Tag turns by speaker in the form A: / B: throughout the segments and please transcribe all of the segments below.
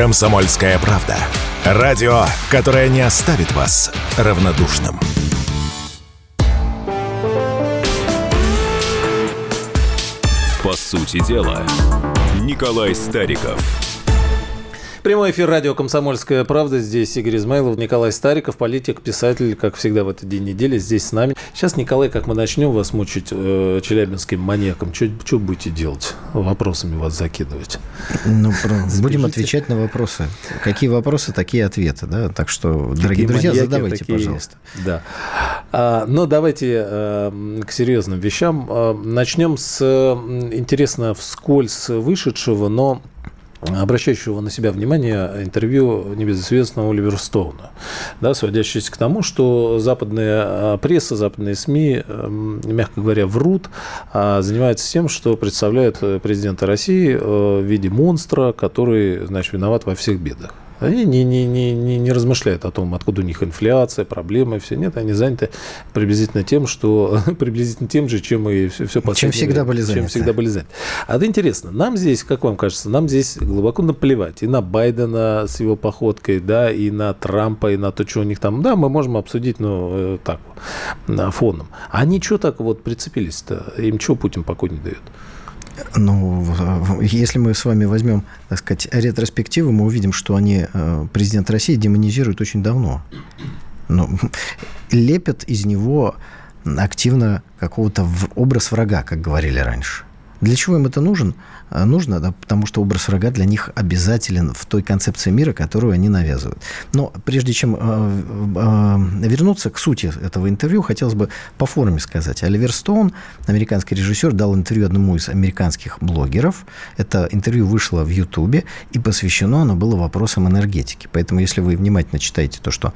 A: «Комсомольская правда». Радио, которое не оставит вас равнодушным.
B: По сути дела, Николай Стариков –
C: Прямой эфир радио «Комсомольская правда». Здесь Игорь Измайлов, Николай Стариков, политик, писатель, как всегда в этот день недели, здесь с нами. Сейчас, Николай, как мы начнем вас мучить э, челябинским маньяком, что будете делать? Вопросами вас закидывать?
D: Ну, будем отвечать на вопросы. Какие вопросы, такие ответы. Да? Так что, дорогие друзья, маньяки, задавайте, такие... пожалуйста.
C: Да. А, но давайте а, к серьезным вещам. А, начнем с, интересно, вскользь вышедшего, но обращающего на себя внимание интервью небезызвестного Оливера Стоуна, да, сводящееся к тому, что западная а, пресса, западные СМИ, эм, мягко говоря, врут, а занимаются тем, что представляют э, президента России э, в виде монстра, который, значит, виноват во всех бедах. Они не, не, не, не, не размышляют о том, откуда у них инфляция, проблемы, все. Нет, они заняты приблизительно тем, что приблизительно тем же, чем и все, все
D: Чем всегда были заняты.
C: Чем всегда были заняты. А это интересно. Нам здесь, как вам кажется, нам здесь глубоко наплевать и на Байдена с его походкой, да, и на Трампа, и на то, что у них там. Да, мы можем обсудить, ну, э, так, фоном. Они что так вот прицепились-то? Им что Путин покой не дает?
D: Ну, если мы с вами возьмем, так сказать, ретроспективу, мы увидим, что они, э, президент России, демонизируют очень давно. Ну, лепят из него активно какого-то образ врага, как говорили раньше. Для чего им это нужен? А, нужно, да, потому что образ врага для них обязателен в той концепции мира, которую они навязывают. Но прежде чем э, э, вернуться к сути этого интервью, хотелось бы по форме сказать. Оливер Стоун, американский режиссер, дал интервью одному из американских блогеров. Это интервью вышло в Ютубе, и посвящено оно было вопросам энергетики. Поэтому, если вы внимательно читаете то, что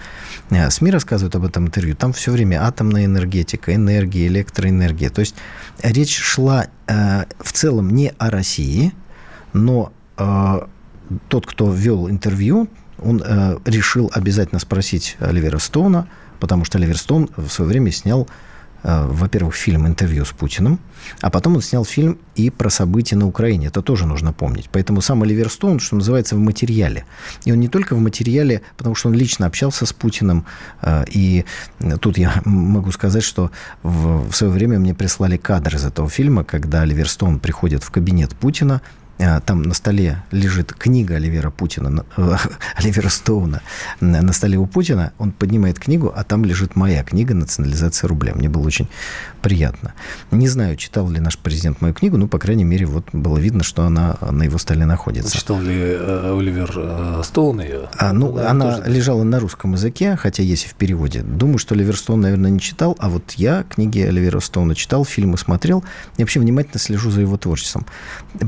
D: СМИ рассказывают об этом интервью, там все время атомная энергетика, энергия, электроэнергия. То есть речь шла э, в целом не о России, но э, тот, кто вел интервью, он э, решил обязательно спросить Оливера Стоуна, потому что Оливер Стоун в свое время снял во-первых, фильм «Интервью с Путиным», а потом он снял фильм и про события на Украине. Это тоже нужно помнить. Поэтому сам Оливер Стоун, что называется, в материале. И он не только в материале, потому что он лично общался с Путиным. Э, и тут я могу сказать, что в свое время мне прислали кадр из этого фильма, когда Оливер Стоун приходит в кабинет Путина, там на столе лежит книга Оливера Путина, э, Оливера Стоуна на столе у Путина, он поднимает книгу, а там лежит моя книга «Национализация рубля». Мне было очень приятно. Не знаю, читал ли наш президент мою книгу, но, по крайней мере, вот было видно, что она на его столе находится.
C: Читал ли э, Оливер э, Стоун ее?
D: А, ну, ну она тоже... лежала на русском языке, хотя есть и в переводе. Думаю, что Оливер Стоун, наверное, не читал, а вот я книги Оливера Стоуна читал, фильмы смотрел, и вообще внимательно слежу за его творчеством.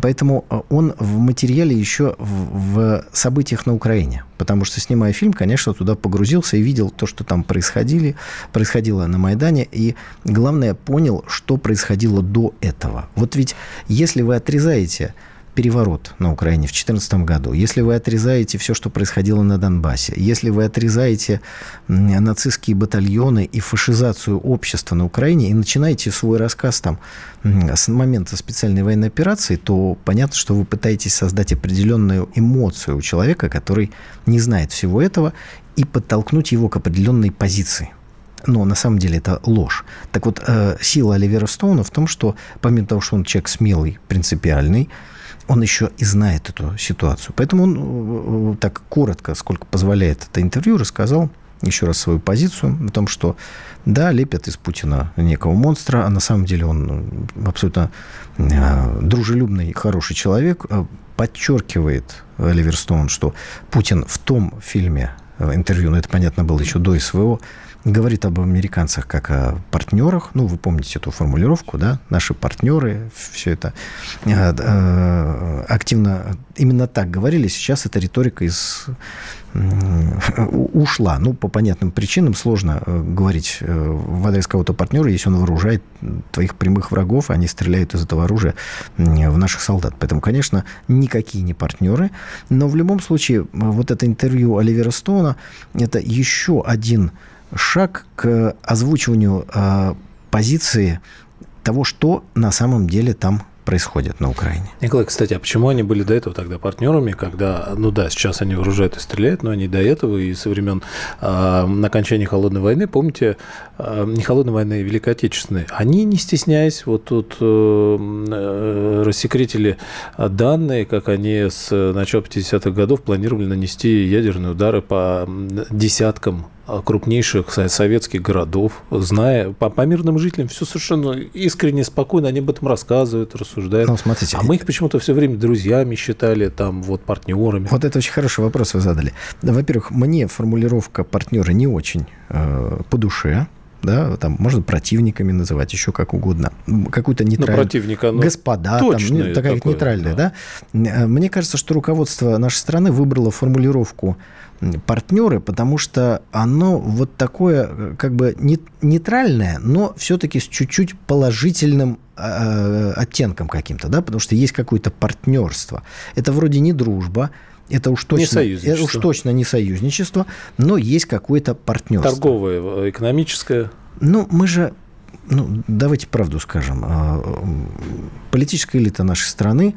D: Поэтому он в материале еще в, в событиях на Украине. Потому что, снимая фильм, конечно, туда погрузился и видел то, что там происходили, происходило на Майдане. И, главное, понял, что происходило до этого. Вот ведь если вы отрезаете переворот на Украине в 2014 году, если вы отрезаете все, что происходило на Донбассе, если вы отрезаете нацистские батальоны и фашизацию общества на Украине и начинаете свой рассказ там с момента специальной военной операции, то понятно, что вы пытаетесь создать определенную эмоцию у человека, который не знает всего этого, и подтолкнуть его к определенной позиции но на самом деле это ложь. Так вот, э, сила Оливера Стоуна в том, что помимо того, что он человек смелый, принципиальный, он еще и знает эту ситуацию. Поэтому он э, так коротко, сколько позволяет это интервью, рассказал еще раз свою позицию о том, что да, лепят из Путина некого монстра, а на самом деле он абсолютно э, дружелюбный, хороший человек. Э, подчеркивает Оливер Стоун, что Путин в том фильме интервью, но это понятно было еще до СВО, говорит об американцах как о партнерах. Ну, вы помните эту формулировку, да? Наши партнеры, все это э, э, активно именно так говорили. Сейчас эта риторика из ушла. Ну, по понятным причинам сложно э, говорить в адрес кого-то партнера, если он вооружает твоих прямых врагов, они стреляют из этого оружия в наших солдат. Поэтому, конечно, никакие не партнеры. Но в любом случае, вот это интервью Оливера Стоуна, это еще один шаг к озвучиванию э, позиции того, что на самом деле там происходит на Украине.
C: Николай, кстати, а почему они были до этого тогда партнерами, когда, ну да, сейчас они вооружают и стреляют, но они до этого и со времен э, окончания Холодной войны, помните, э, не Холодной войны, а Великой Отечественной, они, не стесняясь, вот тут э, э, рассекретили данные, как они с начала 50-х годов планировали нанести ядерные удары по десяткам крупнейших советских городов, зная по, по мирным жителям все совершенно искренне, спокойно, они об этом рассказывают, рассуждают. Ну, смотрите, а мы их почему-то все время друзьями считали, там, вот, партнерами.
D: Вот это очень хороший вопрос вы задали. Во-первых, мне формулировка партнера не очень э, по душе, да, там можно противниками называть, еще как угодно. Какую-то нейтральную...
C: Ну, противника, ну,
D: Господа, там, ну, такая такое, нейтральная, да. да. Э, мне кажется, что руководство нашей страны выбрало формулировку партнеры, потому что оно вот такое как бы нейтральное, но все-таки с чуть-чуть положительным э, оттенком каким-то, да, потому что есть какое-то партнерство. Это вроде не дружба, это уж точно, не это уж точно не союзничество, но есть какое-то партнерство.
C: Торговое, экономическое.
D: Ну, мы же ну, давайте правду скажем. А, политическая элита нашей страны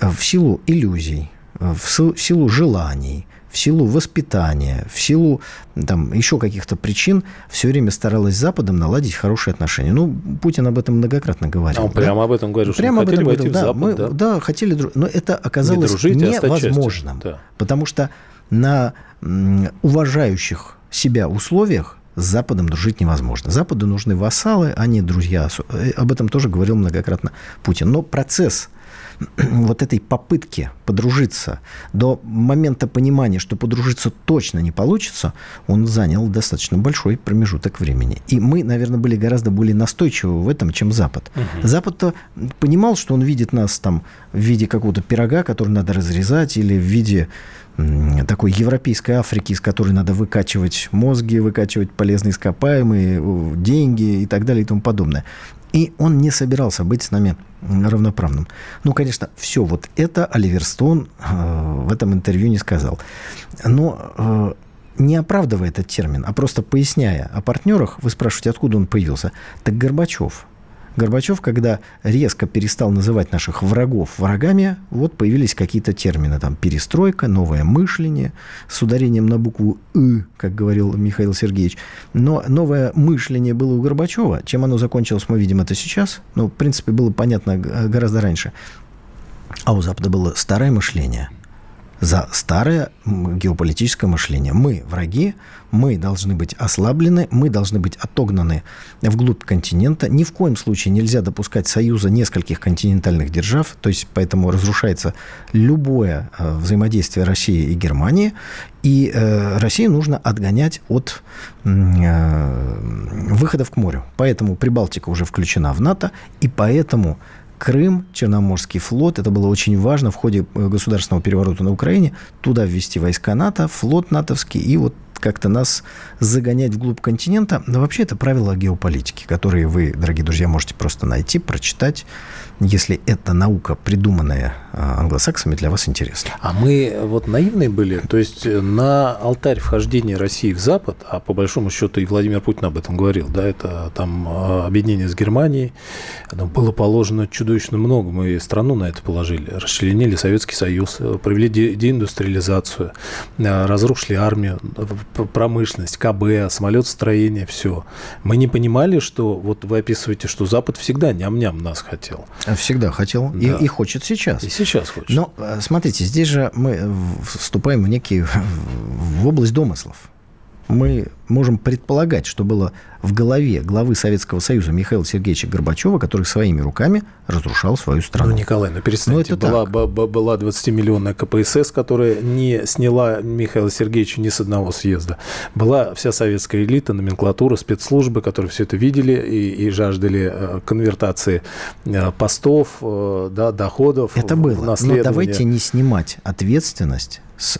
D: в силу иллюзий, в силу желаний, в силу воспитания, в силу там, еще каких-то причин все время старалась с Западом наладить хорошие отношения. Ну, Путин об этом многократно говорил. А
C: он да? прямо об этом говорил,
D: что прямо об этом говорил, да, Запад, мы, да? да, хотели, но это оказалось дружить, невозможным, да. потому что на уважающих себя условиях с Западом дружить невозможно. Западу нужны вассалы, а не друзья. Э, об этом тоже говорил многократно Путин. Но процесс вот этой попытки подружиться до момента понимания, что подружиться точно не получится, он занял достаточно большой промежуток времени. И мы, наверное, были гораздо более настойчивы в этом, чем Запад. Угу. Запад-то понимал, что он видит нас там в виде какого-то пирога, который надо разрезать, или в виде такой европейской Африки, из которой надо выкачивать мозги, выкачивать полезные ископаемые, деньги и так далее и тому подобное. И он не собирался быть с нами равноправным. Ну, конечно, все вот это Оливер Стоун э, в этом интервью не сказал. Но э, не оправдывая этот термин, а просто поясняя о партнерах, вы спрашиваете, откуда он появился. Так Горбачев – Горбачев, когда резко перестал называть наших врагов врагами, вот появились какие-то термины, там, перестройка, новое мышление, с ударением на букву «ы», как говорил Михаил Сергеевич. Но новое мышление было у Горбачева. Чем оно закончилось, мы видим это сейчас. Ну, в принципе, было понятно гораздо раньше. А у Запада было старое мышление – за старое геополитическое мышление. Мы враги, мы должны быть ослаблены, мы должны быть отогнаны вглубь континента. Ни в коем случае нельзя допускать союза нескольких континентальных держав, то есть поэтому разрушается любое э, взаимодействие России и Германии, и э, Россию нужно отгонять от э, выходов к морю. Поэтому Прибалтика уже включена в НАТО, и поэтому Крым, Черноморский флот. Это было очень важно в ходе э, государственного переворота на Украине. Туда ввести войска НАТО, флот натовский и вот как-то нас загонять вглубь континента. Но вообще это правила геополитики, которые вы, дорогие друзья, можете просто найти, прочитать если эта наука, придуманная англосаксами, для вас интересна.
C: А мы вот наивные были, то есть на алтарь вхождения России в Запад, а по большому счету и Владимир Путин об этом говорил, да, это там а, объединение с Германией, ну, было положено чудовищно много, мы страну на это положили, расчленили Советский Союз, провели де- деиндустриализацию, а, разрушили армию, промышленность, КБ, самолетостроение, все. Мы не понимали, что вот вы описываете, что Запад всегда ням-ням нас хотел.
D: Всегда хотел да. и, и хочет сейчас.
C: И сейчас хочет.
D: Но э, смотрите, здесь же мы вступаем в некий в область домыслов мы можем предполагать, что было в голове главы Советского Союза Михаила Сергеевича Горбачева, который своими руками разрушал свою страну.
C: Ну, Николай, ну перестаньте. Ну, была, так. была 20-миллионная КПСС, которая не сняла Михаила Сергеевича ни с одного съезда. Была вся советская элита, номенклатура, спецслужбы, которые все это видели и, и жаждали э, конвертации э, постов, э, да, доходов.
D: Это было. Но давайте не снимать ответственность с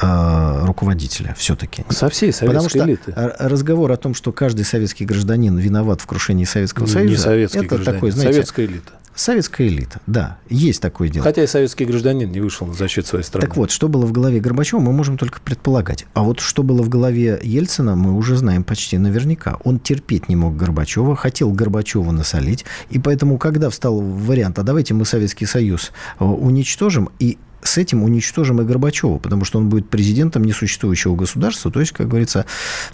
D: э, руководителя все-таки.
C: Со всей советской
D: Потому
C: элиты.
D: разговор о том, что каждый советский гражданин виноват в крушении Советского
C: не,
D: Союза,
C: не советский
D: это
C: гражданин,
D: такой, знаете,
C: советская элита.
D: Советская элита, да, есть такое дело.
C: Хотя и советский гражданин не вышел на защиту своей страны.
D: Так вот, что было в голове Горбачева, мы можем только предполагать. А вот что было в голове Ельцина, мы уже знаем почти наверняка. Он терпеть не мог Горбачева, хотел Горбачева насолить, и поэтому, когда встал вариант, а давайте мы Советский Союз э, уничтожим, и с этим уничтожим и Горбачева, потому что он будет президентом несуществующего государства, то есть, как говорится,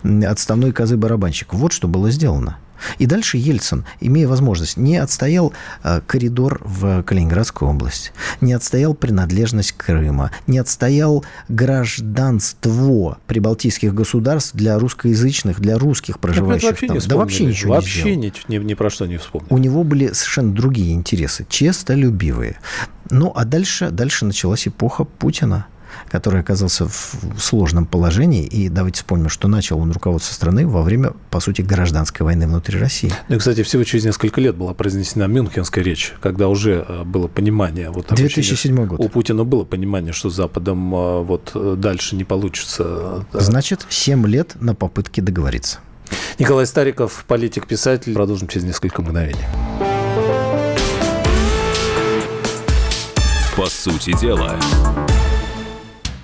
D: отставной козы-барабанщик. Вот что было сделано. И дальше Ельцин, имея возможность, не отстоял э, коридор в Калининградскую область, не отстоял принадлежность Крыма, не отстоял гражданство прибалтийских государств для русскоязычных, для русских проживающих
C: вообще
D: там.
C: Не
D: да вообще ничего
C: вообще
D: не
C: сделал. Ни, ни, ни про что не вспомнил.
D: У него были совершенно другие интересы, честолюбивые. Ну, а дальше, дальше началась эпоха Путина который оказался в сложном положении. И давайте вспомним, что начал он руководство страны во время, по сути, гражданской войны внутри России.
C: Ну и, кстати, всего через несколько лет была произнесена Мюнхенская речь, когда уже э, было понимание... Вот,
D: 2007 год.
C: У Путина было понимание, что с Западом э, вот э, дальше не получится.
D: Значит, 7 лет на попытке договориться.
C: Николай Стариков, политик-писатель. Продолжим через несколько мгновений.
B: По сути дела.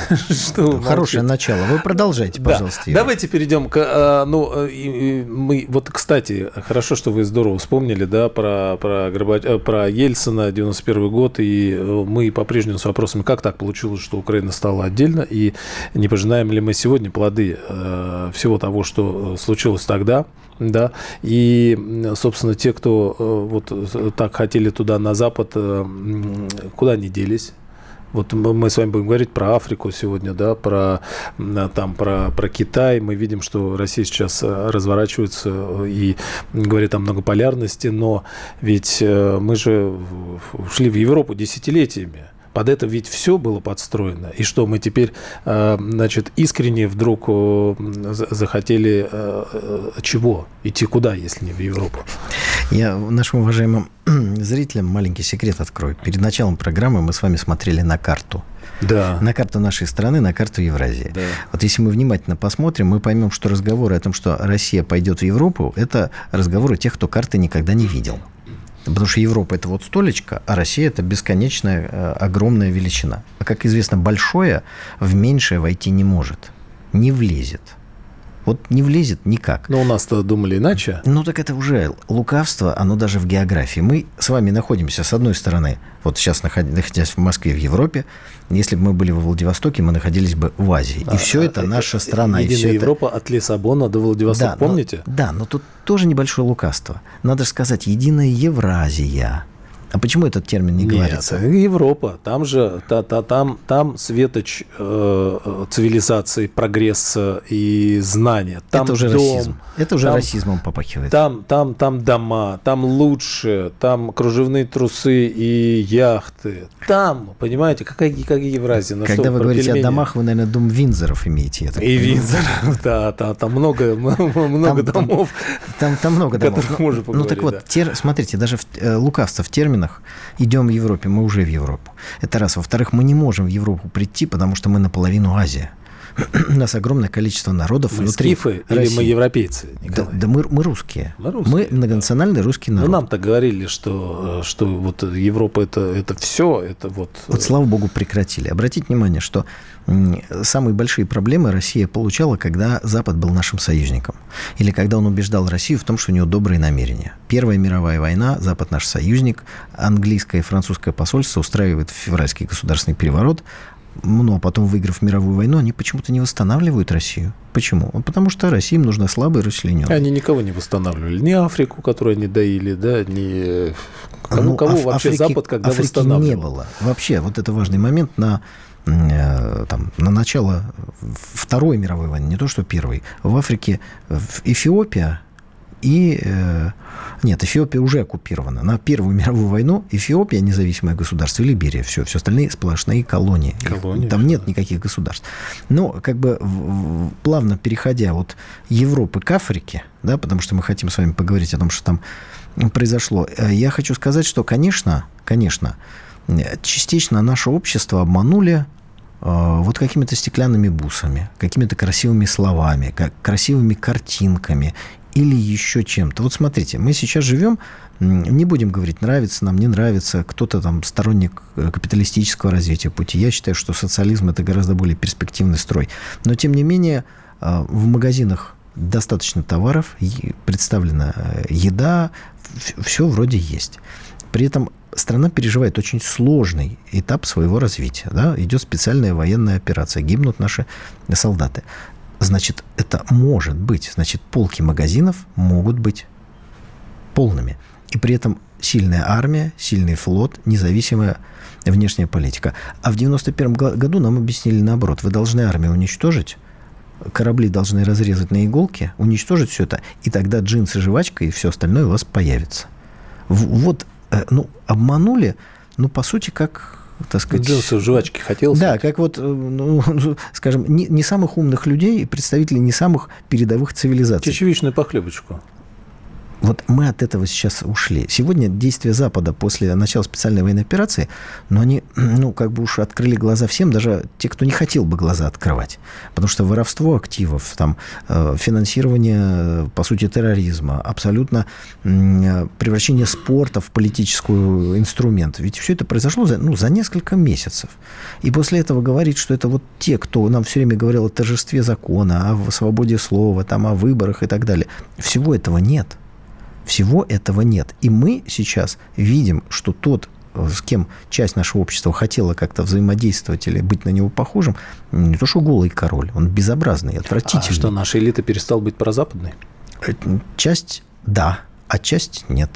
D: что Хорошее начало. Вы продолжайте, пожалуйста.
C: Да. Давайте перейдем к... А, ну, э, мы... Вот, кстати, хорошо, что вы здорово вспомнили, да, про, про, Горбач... Э, про Ельцина, 91 год, и э, мы по-прежнему с вопросами, как так получилось, что Украина стала отдельно, и не пожинаем ли мы сегодня плоды всего того, что случилось тогда, да, и, собственно, те, кто вот так хотели туда, на Запад, куда они делись? Вот мы с вами будем говорить про Африку сегодня, да, про, там, про, про Китай. Мы видим, что Россия сейчас э, разворачивается э, и говорит о многополярности, но ведь э, мы же ушли в Европу десятилетиями. Под это ведь все было подстроено. И что, мы теперь, э, значит, искренне вдруг э, захотели э, чего? Идти куда, если не в Европу?
D: Я нашим уважаемым зрителям маленький секрет открою. Перед началом программы мы с вами смотрели на карту.
C: Да.
D: На карту нашей страны, на карту Евразии. Да. Вот если мы внимательно посмотрим, мы поймем, что разговоры о том, что Россия пойдет в Европу, это разговоры тех, кто карты никогда не видел. Потому что Европа – это вот столечко, а Россия – это бесконечная, э, огромная величина. А, как известно, большое в меньшее войти не может, не влезет. Вот не влезет никак.
C: Но у нас-то думали иначе.
D: Ну, так это уже лукавство, оно даже в географии. Мы с вами находимся, с одной стороны, вот сейчас находясь в Москве, в Европе, если бы мы были во Владивостоке, мы находились бы в Азии. И а, все это а, наша страна.
C: Единая
D: и все
C: Европа
D: это...
C: от Лиссабона до Владивостока,
D: да,
C: помните?
D: Но, да, но тут тоже небольшое лукавство. Надо же сказать, единая Евразия. А почему этот термин не Нет, говорится?
C: Европа. Там же, та, та, там, там светоч э, цивилизации, прогресса и знания. Там
D: это уже
C: дом,
D: расизм. Это уже там, расизмом попахивает.
C: Там, там, там дома, там лучше, там кружевные трусы и яхты. Там, понимаете, какая, какая Евразия?
D: На Когда что, вы говорите пельмени? о домах, вы, наверное, дом Винзоров имеете.
C: Я и Винзоров, да, да, там много, много
D: там,
C: домов.
D: Там, там много домов. Ну, ну так вот, тер, смотрите, даже в, э, лукавство в терминах идем в Европе, мы уже в Европу. Это раз. Во-вторых, мы не можем в Европу прийти, потому что мы наполовину Азия. У нас огромное количество народов
C: мы
D: внутри
C: скифы России. или мы европейцы?
D: Да, да мы, мы русские. Мы, русские, мы многонациональный да. русский народ.
C: Ну, нам-то говорили, что, э, что вот Европа это, это все, это вот...
D: Вот э, слава богу прекратили. Обратите внимание, что самые большие проблемы Россия получала, когда Запад был нашим союзником. Или когда он убеждал Россию в том, что у него добрые намерения. Первая мировая война, Запад наш союзник, английское и французское посольство устраивает февральский государственный переворот, ну, а потом, выиграв мировую войну, они почему-то не восстанавливают Россию. Почему? Потому что России им нужна слабая расчлененная.
C: Они никого не восстанавливали. Ни Африку, которую они доили, да, ни... Кому, ну, кого Аф- вообще Африки, Запад когда
D: Африки
C: восстанавливал?
D: не было. Вообще, вот это важный момент на э, там, на начало Второй мировой войны, не то что Первой. В Африке, в Эфиопия, и... Э, нет, Эфиопия уже оккупирована. На Первую мировую войну Эфиопия независимое государство, и Либерия, все, все остальные сплошные колонии. колонии Там нет никаких государств. Но как бы плавно переходя от Европы к Африке, да, потому что мы хотим с вами поговорить о том, что там произошло, э, я хочу сказать, что, конечно, конечно, частично наше общество обманули Э, вот какими-то стеклянными бусами, какими-то красивыми словами, как красивыми картинками или еще чем-то. Вот смотрите, мы сейчас живем, не будем говорить, нравится нам, не нравится, кто-то там сторонник э, капиталистического развития пути. Я считаю, что социализм это гораздо более перспективный строй. Но, тем не менее, э, в магазинах достаточно товаров, представлена еда, все вроде есть. При этом страна переживает очень сложный этап своего развития. Да? Идет специальная военная операция, гибнут наши солдаты. Значит, это может быть. Значит, полки магазинов могут быть полными. И при этом сильная армия, сильный флот, независимая внешняя политика. А в 1991 году нам объяснили наоборот. Вы должны армию уничтожить, корабли должны разрезать на иголки, уничтожить все это, и тогда джинсы, жвачка и все остальное у вас появится. Вот Э, ну, обманули, ну, по сути, как так сказать...
C: Джинсы жвачки хотел.
D: Да, как вот, э, ну, скажем, не, не самых умных людей, представителей не самых передовых цивилизаций.
C: Чечевичную похлебочку.
D: Вот мы от этого сейчас ушли. Сегодня действия Запада после начала специальной военной операции, но они, ну, как бы уж открыли глаза всем, даже те, кто не хотел бы глаза открывать. Потому что воровство активов, там, э, финансирование, по сути, терроризма, абсолютно превращение спорта в политический инструмент. Ведь все это произошло за, ну, за несколько месяцев. И после этого говорить, что это вот те, кто нам все время говорил о торжестве закона, о свободе слова, там, о выборах и так далее. Всего этого нет. Всего этого нет. И мы сейчас видим, что тот, с кем часть нашего общества хотела как-то взаимодействовать или быть на него похожим, не то что голый король, он безобразный, отвратительный. А
C: что, наша элита перестала быть прозападной?
D: Э, часть – да, а часть – нет.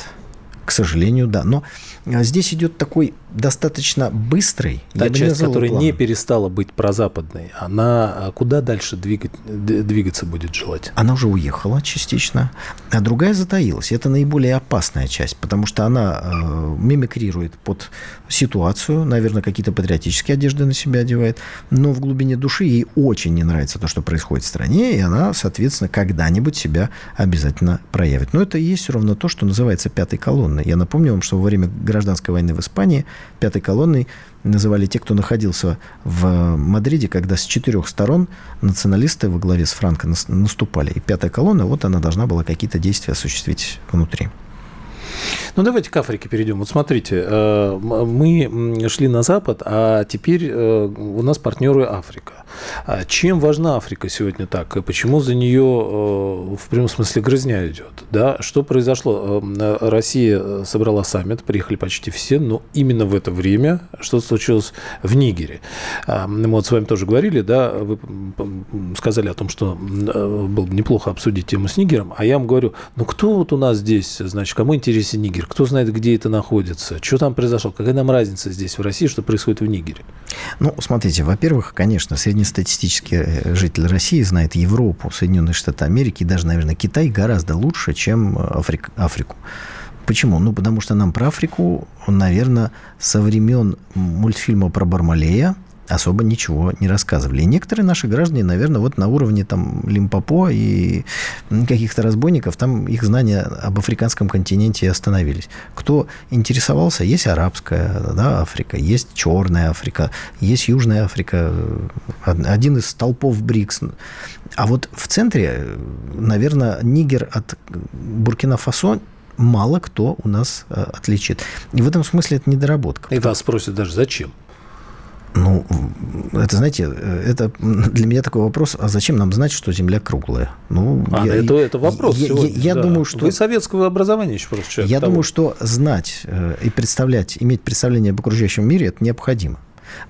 D: К сожалению, да. Но здесь идет такой достаточно быстрый.
C: Та часть, которая план. не перестала быть прозападной, она а, куда дальше двигать, двигаться будет желать?
D: Она уже уехала частично, а другая затаилась. Это наиболее опасная часть, потому что она э, мимикрирует под ситуацию, наверное, какие-то патриотические одежды на себя одевает, но в глубине души ей очень не нравится то, что происходит в стране, и она, соответственно, когда-нибудь себя обязательно проявит. Но это и есть все равно то, что называется пятой колонной. Я напомню вам, что во время гражданской войны в Испании пятой колонной называли те, кто находился в Мадриде, когда с четырех сторон националисты во главе с Франко наступали. И пятая колонна, вот она должна была какие-то действия осуществить внутри.
C: Ну, давайте к Африке перейдем. Вот смотрите, э, мы шли на Запад, а теперь э, у нас партнеры Африка. А чем важна Африка сегодня так? И почему за нее э, в прямом смысле грызня идет? Да? Что произошло? Россия собрала саммит, приехали почти все, но именно в это время что случилось в Нигере. А, мы вот с вами тоже говорили, да, вы сказали о том, что было бы неплохо обсудить тему с Нигером, а я вам говорю, ну кто вот у нас здесь, значит, кому интересен Нигер? Кто знает, где это находится? Что там произошло? Какая нам разница здесь, в России, что происходит в Нигере?
D: Ну, смотрите, во-первых, конечно, среднестатистический э, житель России знает Европу, Соединенные Штаты Америки и даже, наверное, Китай гораздо лучше, чем Африк, Африку. Почему? Ну, потому что нам про Африку, наверное, со времен мультфильма про Бармалея, особо ничего не рассказывали. И некоторые наши граждане, наверное, вот на уровне там Лимпопо и каких-то разбойников, там их знания об африканском континенте остановились. Кто интересовался, есть арабская да, Африка, есть черная Африка, есть Южная Африка, один из столпов БРИКС. А вот в центре, наверное, Нигер от Буркина-Фасо мало кто у нас э, отличит. И в этом смысле это недоработка.
C: И вас спросят даже, зачем?
D: Ну, это, знаете, это для меня такой вопрос, а зачем нам знать, что Земля круглая?
C: Ну, а, я, это, это вопрос
D: я, сегодня, я, я да. думаю, что...
C: Вы советского образования еще просто человек.
D: Я того. думаю, что знать э, и представлять, иметь представление об окружающем мире, это необходимо.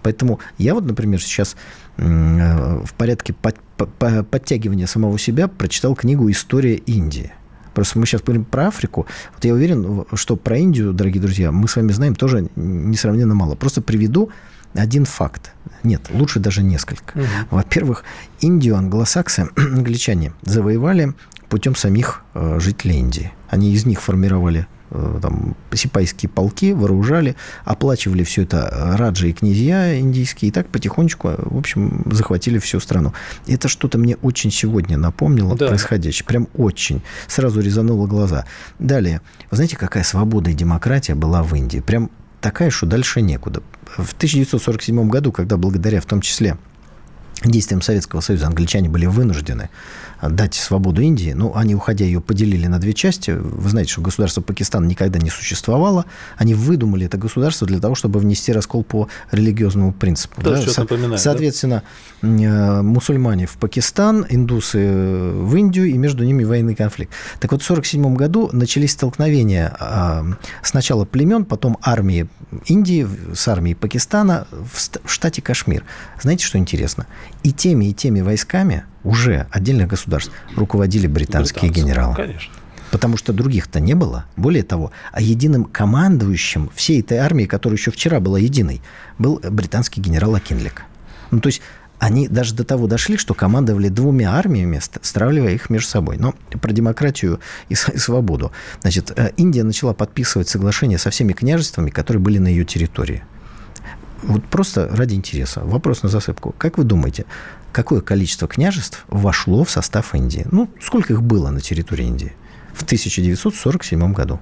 D: Поэтому я вот, например, сейчас э, в порядке под, под, подтягивания самого себя прочитал книгу «История Индии». Просто мы сейчас говорим про Африку. Вот я уверен, что про Индию, дорогие друзья, мы с вами знаем тоже несравненно мало. Просто приведу один факт. Нет, лучше даже несколько. Угу. Во-первых, Индию англосаксы, англичане, завоевали путем самих э, жителей Индии. Они из них формировали Э, там, сипайские полки, вооружали, оплачивали все это раджи и князья индийские, и так потихонечку, в общем, захватили всю страну. Это что-то мне очень сегодня напомнило да. происходящее. Прям очень. Сразу резануло глаза. Далее. Вы знаете, какая свобода и демократия была в Индии? Прям такая, что дальше некуда. В 1947 году, когда благодаря в том числе действиям Советского Союза англичане были вынуждены дать свободу Индии. Ну, они, уходя, ее поделили на две части. Вы знаете, что государство Пакистан никогда не существовало. Они выдумали это государство для того, чтобы внести раскол по религиозному принципу.
C: Да, да? Со- напоминает,
D: Соответственно, да? Э, мусульмане в Пакистан, индусы в Индию, и между ними военный конфликт. Так вот, в 1947 году начались столкновения а, сначала племен, потом армии Индии с армией Пакистана в штате Кашмир. Знаете, что интересно? И теми, и теми войсками уже отдельных государств руководили британские Британцы, генералы. Конечно. Потому что других-то не было. Более того, а единым командующим всей этой армии, которая еще вчера была единой, был британский генерал Акинлик. Ну, то есть они даже до того дошли, что командовали двумя армиями, стравливая их между собой. Но про демократию и свободу. Значит, э, Индия начала подписывать соглашения со всеми княжествами, которые были на ее территории. Вот просто ради интереса. Вопрос на засыпку. Как вы думаете, какое количество княжеств вошло в состав Индии? Ну, сколько их было на территории Индии в 1947 году?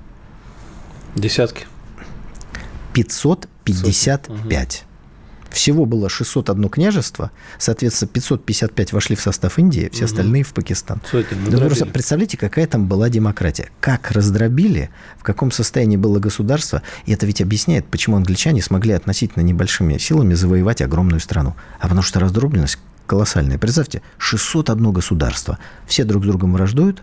C: Десятки.
D: 555. Всего было 601 княжество, соответственно, 555 вошли в состав Индии, все угу. остальные в Пакистан. да просто представляете, какая там была демократия. Как раздробили, в каком состоянии было государство, и это ведь объясняет, почему англичане смогли относительно небольшими силами завоевать огромную страну. А потому что раздробленность колоссальная. Представьте, 601 государство. Все друг с другом враждуют,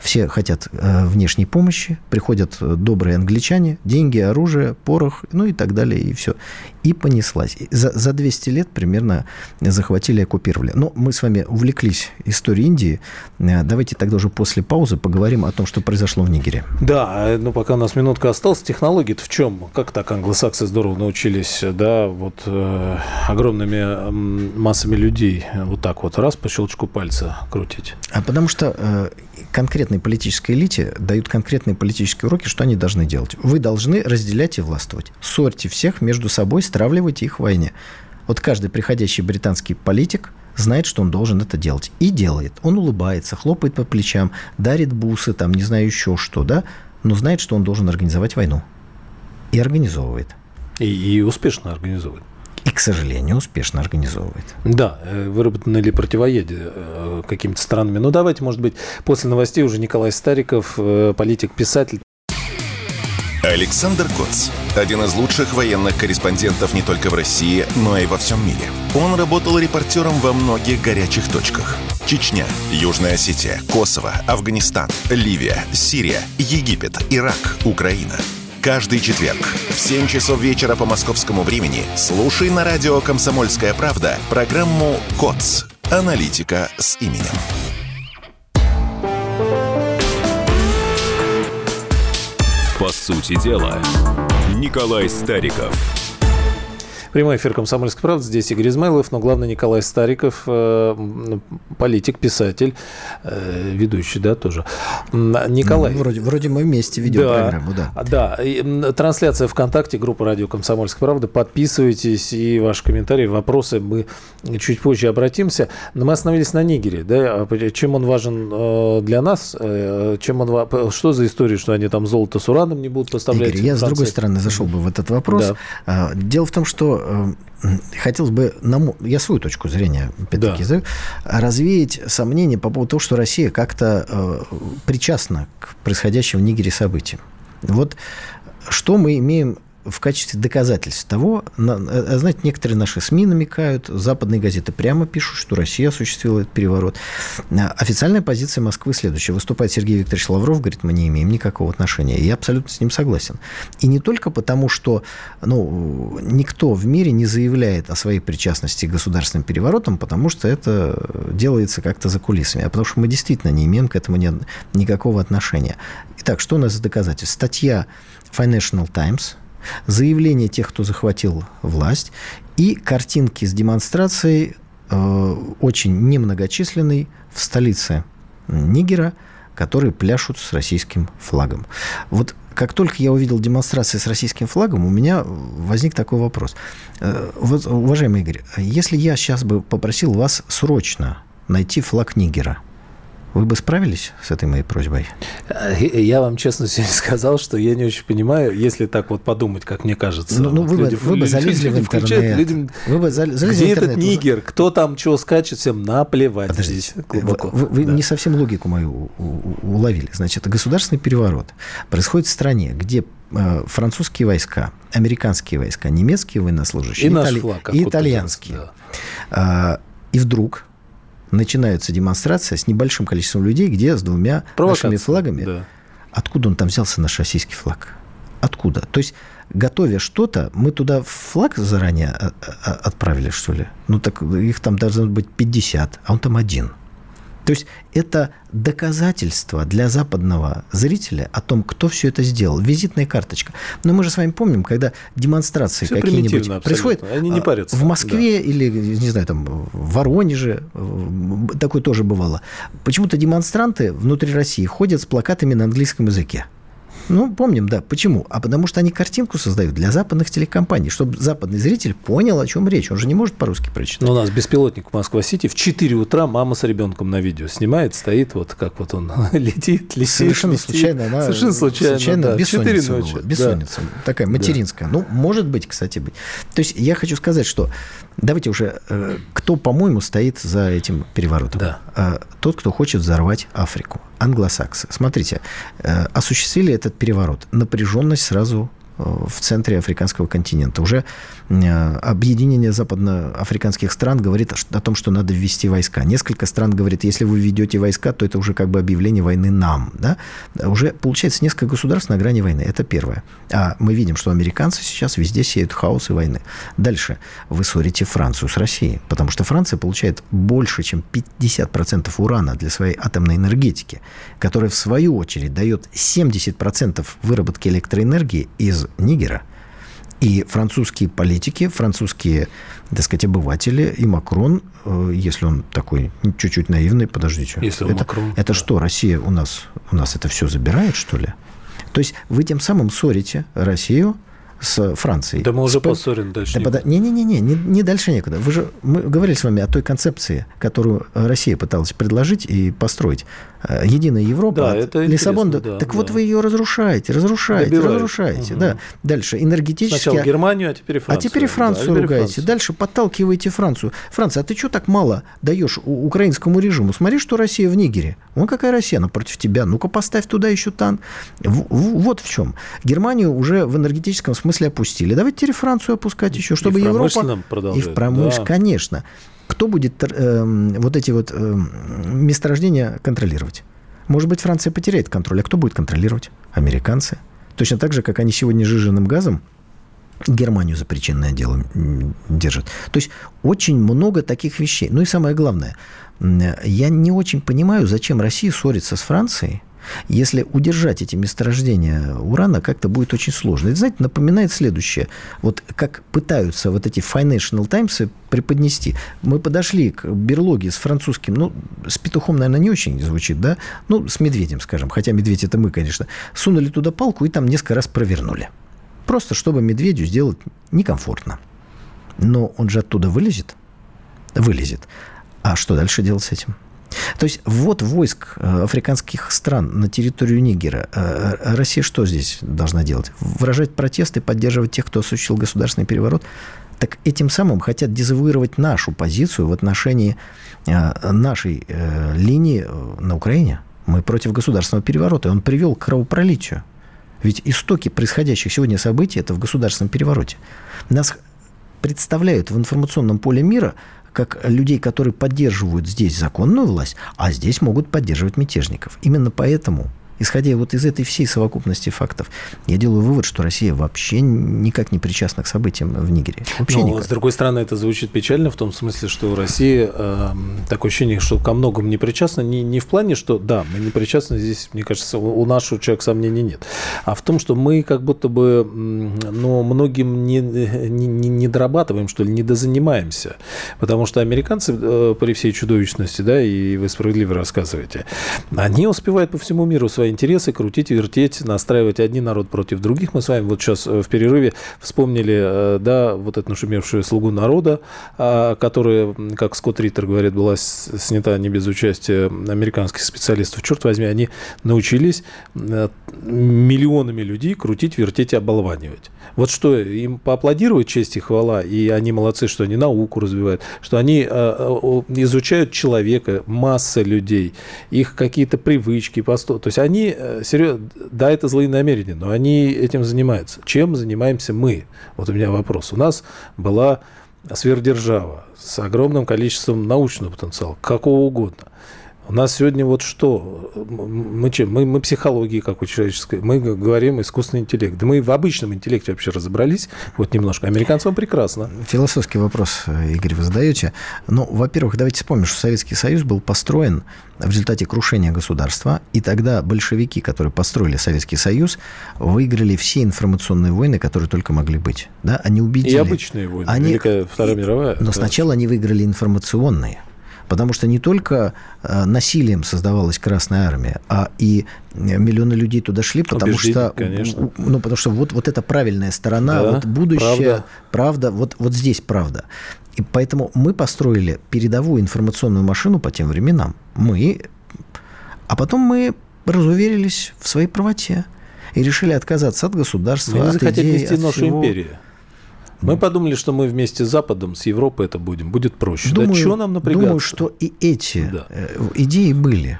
D: все хотят э, внешней помощи, приходят э, добрые англичане, деньги, оружие, порох, ну и так далее, и все. И понеслась. За, за 200 лет примерно захватили и оккупировали. Но мы с вами увлеклись историей Индии. Э, давайте тогда уже после паузы поговорим о том, что произошло в Нигере.
C: Да, ну пока у нас минутка осталась, технологии-то в чем? Как так англосаксы здорово научились, да, вот э, огромными массами людей вот так вот раз по щелчку пальца крутить?
D: А потому что э, конкретной политической элите дают конкретные политические уроки, что они должны делать. Вы должны разделять и властвовать. Ссорьте всех между собой, стравливайте их в войне. Вот каждый приходящий британский политик знает, что он должен это делать. И делает. Он улыбается, хлопает по плечам, дарит бусы, там, не знаю еще что, да, но знает, что он должен организовать войну. И организовывает.
C: И, и успешно организовывает
D: и, к сожалению, успешно организовывает.
C: Да, э, выработаны ли противоядие э, какими-то странами. Ну, давайте, может быть, после новостей уже Николай Стариков, э, политик-писатель.
A: Александр Коц. Один из лучших военных корреспондентов не только в России, но и во всем мире. Он работал репортером во многих горячих точках. Чечня, Южная Осетия, Косово, Афганистан, Ливия, Сирия, Египет, Ирак, Украина – Каждый четверг в 7 часов вечера по московскому времени слушай на радио «Комсомольская правда» программу «КОЦ. Аналитика с именем».
B: По сути дела, Николай Стариков –
C: Прямой эфир «Комсомольской правды». Здесь Игорь Измайлов, но главное Николай Стариков, э, политик, писатель, э, ведущий, да, тоже.
D: Николай. Ну, вроде, вроде мы вместе ведем да, программу, да.
C: Да. И, трансляция ВКонтакте, группа «Радио Комсомольская правда». Подписывайтесь, и ваши комментарии, вопросы мы чуть позже обратимся. Но мы остановились на Нигере, да, а чем он важен э, для нас, чем он, что за история, что они там золото с ураном не будут поставлять?
D: Игорь, я с другой стороны зашел бы в этот вопрос. Да. А, дело в том, что Э, хотелось бы, на, я свою точку зрения, опять-таки, да. развеять сомнения по поводу того, что Россия как-то э, причастна к происходящим в Нигере событиям. Вот что мы имеем в качестве доказательств того, э, знаете, некоторые наши СМИ намекают, западные газеты прямо пишут, что Россия осуществила этот переворот. А официальная позиция Москвы следующая. Выступает Сергей Викторович Лавров, говорит, мы не имеем никакого отношения. И я абсолютно с ним согласен. И не только потому, что ну, никто в мире не заявляет о своей причастности к государственным переворотам, потому что это делается как-то за кулисами, а потому что мы действительно не имеем к этому никакого отношения. Итак, что у нас за доказательства? Статья Financial Times – заявление тех, кто захватил власть, и картинки с демонстрацией э, очень немногочисленной в столице Нигера, которые пляшут с российским флагом. Вот как только я увидел демонстрации с российским флагом, у меня возник такой вопрос. Э, вот, уважаемый Игорь, если я сейчас бы попросил вас срочно найти флаг Нигера – вы бы справились с этой моей просьбой?
C: Я вам честно сегодня сказал, что я не очень понимаю, если так вот подумать, как мне кажется.
D: Ну, ну вот вы, люди, вы бы залезли в интернет. Людям,
C: вы бы залезли где в интернет. этот нигер? Кто там чего скачет, всем наплевать Подождите, здесь
D: глубоко. Вы, вы да. не совсем логику мою уловили. Значит, государственный переворот происходит в стране, где э, французские войска, американские войска, немецкие военнослужащие, и, итали... и итальянские. Да. А, и вдруг начинается демонстрация с небольшим количеством людей, где с двумя Провокация. нашими флагами. Да. Откуда он там взялся, наш российский флаг? Откуда? То есть, готовя что-то, мы туда флаг заранее а, а, отправили, что ли? Ну, так их там должно быть 50, а он там один – то есть это доказательство для западного зрителя о том, кто все это сделал. Визитная карточка. Но мы же с вами помним, когда демонстрации какие-нибудь происходят
C: Они не парятся.
D: в Москве да. или, не знаю, там, в Воронеже, такое тоже бывало. Почему-то демонстранты внутри России ходят с плакатами на английском языке. Ну, помним, да. Почему? А потому что они картинку создают для западных телекомпаний, чтобы западный зритель понял, о чем речь. Он же не может по-русски прочитать.
C: Но у нас беспилотник в Москва-Сити в 4 утра мама с ребенком на видео снимает, стоит, вот как вот он летит, летит.
D: Совершенно
C: летит.
D: случайно. Она
C: Совершенно случайно,
D: случайно да. бессонница ночи. Была. Бессонница. Да. Такая материнская. Да. Ну, может быть, кстати, быть. То есть я хочу сказать, что давайте уже, э, кто, по-моему, стоит за этим переворотом?
C: Да.
D: Э, тот, кто хочет взорвать Африку англосаксы. Смотрите, э, осуществили этот переворот. Напряженность сразу в центре африканского континента. Уже объединение западноафриканских стран говорит о том, что надо ввести войска. Несколько стран говорит, если вы введете войска, то это уже как бы объявление войны нам. Да? Уже получается несколько государств на грани войны. Это первое. А мы видим, что американцы сейчас везде сеют хаос и войны. Дальше вы ссорите Францию с Россией, потому что Франция получает больше, чем 50% урана для своей атомной энергетики, которая в свою очередь дает 70% выработки электроэнергии из Нигера. И французские политики, французские, так сказать, обыватели и Макрон, э, если он такой чуть-чуть наивный, подождите.
C: Если
D: это,
C: Макрон,
D: это да. что, Россия у нас, у нас это все забирает, что ли? То есть вы тем самым ссорите Россию с Францией.
C: Да мы уже
D: с...
C: поссорены дальше.
D: Да, Не-не-не, не, не, не дальше некуда. Вы же, мы говорили с вами о той концепции, которую Россия пыталась предложить и построить. Э, Единая Европа,
C: да, это
D: Лиссабон.
C: Да,
D: так
C: да.
D: вот вы ее разрушаете, разрушаете, Добивает. разрушаете. Угу. Да. Дальше энергетически.
C: Сначала Германию, а теперь Францию.
D: А теперь Францию да, ругаете. Францию. Дальше подталкиваете Францию. Франция, а ты что так мало даешь украинскому режиму? Смотри, что Россия в Нигере. Вон какая Россия, она против тебя. Ну-ка поставь туда еще танк. Вот в чем. Германию уже в энергетическом смысле опустили. Давайте теперь Францию опускать еще, чтобы
C: и в
D: Европа...
C: И
D: в промышленном, да. конечно. Кто будет э, вот эти вот э, месторождения контролировать? Может быть, Франция потеряет контроль. А кто будет контролировать? Американцы. Точно так же, как они сегодня жиженным газом Германию за причинное дело держат. То есть очень много таких вещей. Ну и самое главное, я не очень понимаю, зачем Россия ссорится с Францией, если удержать эти месторождения урана как-то будет очень сложно. Это, знаете, напоминает следующее. Вот как пытаются вот эти Financial Times преподнести. Мы подошли к берлоге с французским, ну, с петухом, наверное, не очень звучит, да? Ну, с медведем, скажем. Хотя медведь это мы, конечно. Сунули туда палку и там несколько раз провернули. Просто чтобы медведю сделать некомфортно. Но он же оттуда вылезет. Вылезет. А что дальше делать с этим? То есть вот войск э, африканских стран на территорию Нигера. Э, э, Россия что здесь должна делать? Выражать протесты, поддерживать тех, кто осуществил государственный переворот? Так этим самым хотят дезавуировать нашу позицию в отношении нашей линии на Украине. Мы против государственного переворота. Он привел к кровопролитию. Ведь истоки происходящих сегодня событий – это в государственном перевороте. Нас представляют в информационном поле мира как людей, которые поддерживают здесь законную власть, а здесь могут поддерживать мятежников. Именно поэтому исходя вот из этой всей совокупности фактов, я делаю вывод, что Россия вообще никак не причастна к событиям в Нигере. Вообще
C: Но,
D: никак.
C: с другой стороны, это звучит печально в том смысле, что Россия э, такое ощущение, что ко многому не причастна. Не, не в плане, что да, мы не причастны, здесь, мне кажется, у, у нашего человека сомнений нет. А в том, что мы как будто бы ну, многим не, не, не дорабатываем, что ли, не дозанимаемся. Потому что американцы, э, при всей чудовищности, да, и вы справедливо рассказываете, они успевают по всему миру свои интересы крутить, вертеть, настраивать один народ против других. Мы с вами вот сейчас э, в перерыве вспомнили, э, да, вот эту нашумевшую слугу народа, а, которая, как Скотт Риттер говорит, была снята не без участия американских специалистов. Черт возьми, они научились миллионами людей крутить, вертеть и оболванивать. Вот что, им поаплодировать честь и хвала, и они молодцы, что они науку развивают, что они изучают человека, масса людей, их какие-то привычки, посто... то есть они, э, серьезно, да, это злые намерения, но они этим занимаются. Чем занимаемся мы? Вот у меня вопрос. У нас была сверхдержава с огромным количеством научного потенциала, какого угодно. У нас сегодня вот что? Мы чем? Мы, мы психологии какой человеческой. Мы говорим искусственный интеллект. Да мы в обычном интеллекте вообще разобрались. Вот немножко. Американцам прекрасно.
D: Философский вопрос, Игорь, вы задаете. Ну, во-первых, давайте вспомним, что Советский Союз был построен в результате крушения государства. И тогда большевики, которые построили Советский Союз, выиграли все информационные войны, которые только могли быть. Да? Они убедили...
C: И обычные войны.
D: Они...
C: Великая Вторая мировая.
D: Но сначала они выиграли информационные. Потому что не только э, насилием создавалась Красная Армия, а и миллионы людей туда шли, потому что,
C: конечно.
D: ну, потому что вот, вот эта правильная сторона,
C: да,
D: вот будущее, правда, правда вот, вот здесь правда. И поэтому мы построили передовую информационную машину по тем временам. Мы, а потом мы разуверились в своей правоте и решили отказаться от государства,
C: мы
D: от
C: захотели
D: идеи,
C: вести
D: от
C: нашу
D: всего.
C: империю. Мы подумали, что мы вместе с Западом, с Европой это будем, будет проще.
D: Думаю,
C: да что нам напрягаться?
D: Думаю, что и эти
C: Да.
D: э, идеи были.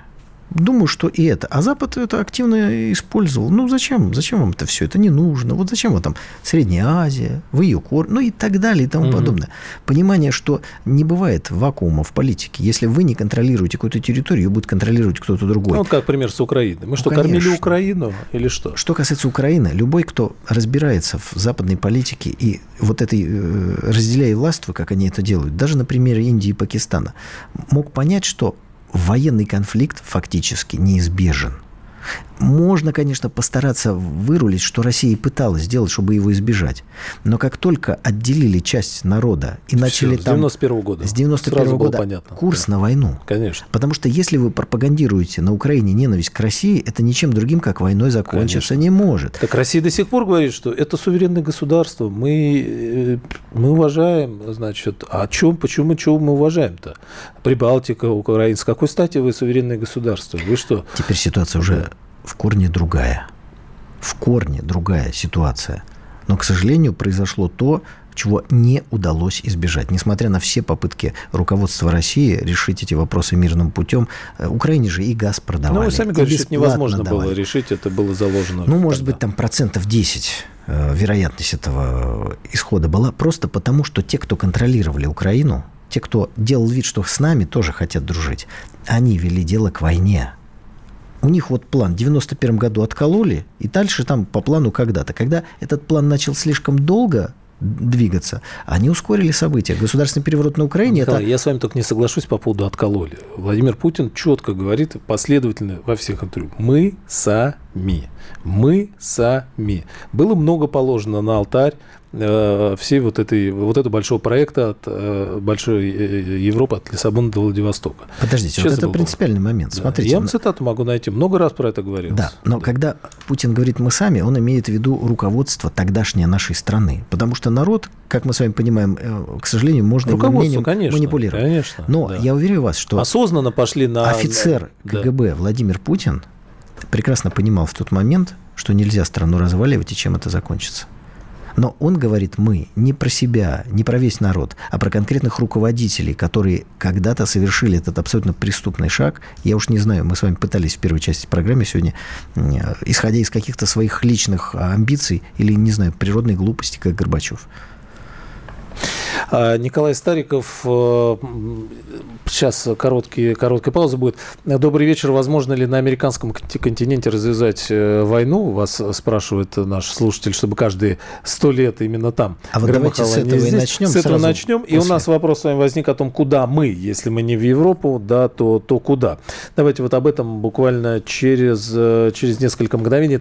D: Думаю, что и это. А Запад это активно использовал. Ну, зачем? Зачем вам это все? Это не нужно. Вот зачем вам там Средняя Азия, вы ее кор... Ну, и так далее, и тому
C: Мгм.
D: подобное. Понимание, что не бывает вакуума в политике. Если вы не контролируете какую-то территорию, ее будет контролировать кто-то другой.
C: Ну, вот как пример с Украиной. Мы что,
D: Ну,
C: кормили
D: конечно.
C: Украину или что?
D: Что касается Украины, любой, кто разбирается в западной политике и вот этой э, разделяя властву, как они это делают, даже на примере Индии и Пакистана, мог понять, что военный конфликт фактически неизбежен. Можно, конечно, постараться вырулить, что Россия и пыталась сделать, чтобы его избежать. Но как только отделили часть народа и начали
C: Всё, с
D: там
C: 91 года.
D: с 91
C: Сразу было
D: года
C: понятно.
D: курс
C: Да.
D: на войну,
C: Конечно.
D: Потому что если вы пропагандируете на Украине ненависть к России, это ничем другим, как войной закончиться
C: Конечно.
D: не может.
C: Так Россия до сих пор говорит, что это суверенное государство. Мы, э, мы уважаем, значит, а чем, почему, чего мы уважаем-то? Прибалтика, Украина. С какой стати вы суверенное государство? Вы что?
D: Теперь ситуация уже в корне другая. В корне другая ситуация. Но, к сожалению, произошло то, чего не удалось избежать. Несмотря на все попытки руководства России решить эти вопросы мирным путем, э, Украине же и газ продавали.
C: ну, вы сами говорите, что невозможно было
D: давали.
C: решить, это было заложено.
D: Ну, может
C: тогда.
D: быть, там процентов 10 э, вероятность этого исхода была просто потому, что те, кто контролировали Украину, те, кто делал вид, что с нами тоже хотят дружить, они вели дело к войне. У них вот план в 91 году откололи, и дальше там по плану когда-то. Когда этот план начал слишком долго двигаться, они ускорили события. Государственный переворот на Украине
C: Николай,
D: это...
C: я с вами только не соглашусь по поводу откололи. Владимир Путин четко говорит последовательно во всех интервью. Мы сами. Мы сами. Было много положено на алтарь э, всей вот этой вот этого большого проекта от э, большой э, Европы от Лиссабона до Владивостока.
D: Подождите,
C: Сейчас
D: вот это принципиальный момент.
C: Да.
D: Смотрите,
C: я вам цитату могу найти. Много раз про это говорил.
D: Да, но когда Путин говорит «мы сами», он имеет в виду руководство тогдашней нашей страны. Потому что народ, как мы с вами понимаем, э, к сожалению, можно его мнением
C: конечно.
D: манипулировать.
C: Конечно.
D: Но
C: да.
D: я уверяю вас, что
C: Осознанно пошли на...
D: офицер
C: Да.
D: КГБ Владимир Путин прекрасно понимал в тот момент, что нельзя страну разваливать и чем это закончится. Но он говорит «мы» не про себя, не про весь народ, а про конкретных руководителей, которые когда-то совершили этот абсолютно преступный шаг. Я уж не знаю, мы с вами пытались в первой части программы сегодня, исходя из каких-то своих личных амбиций или, не знаю, природной глупости, как Горбачев.
C: А, Николай Стариков, э, сейчас короткий, короткая пауза будет. Добрый вечер. Возможно ли на американском континенте развязать э, войну? Вас спрашивает наш слушатель, чтобы каждые сто лет именно там.
D: А вот давайте с этого и начнем.
C: С этого начнем. После. И у нас вопрос с вами возник о том, куда мы, если мы не в Европу, да, то, то куда. Давайте вот об этом буквально через, э, через несколько мгновений.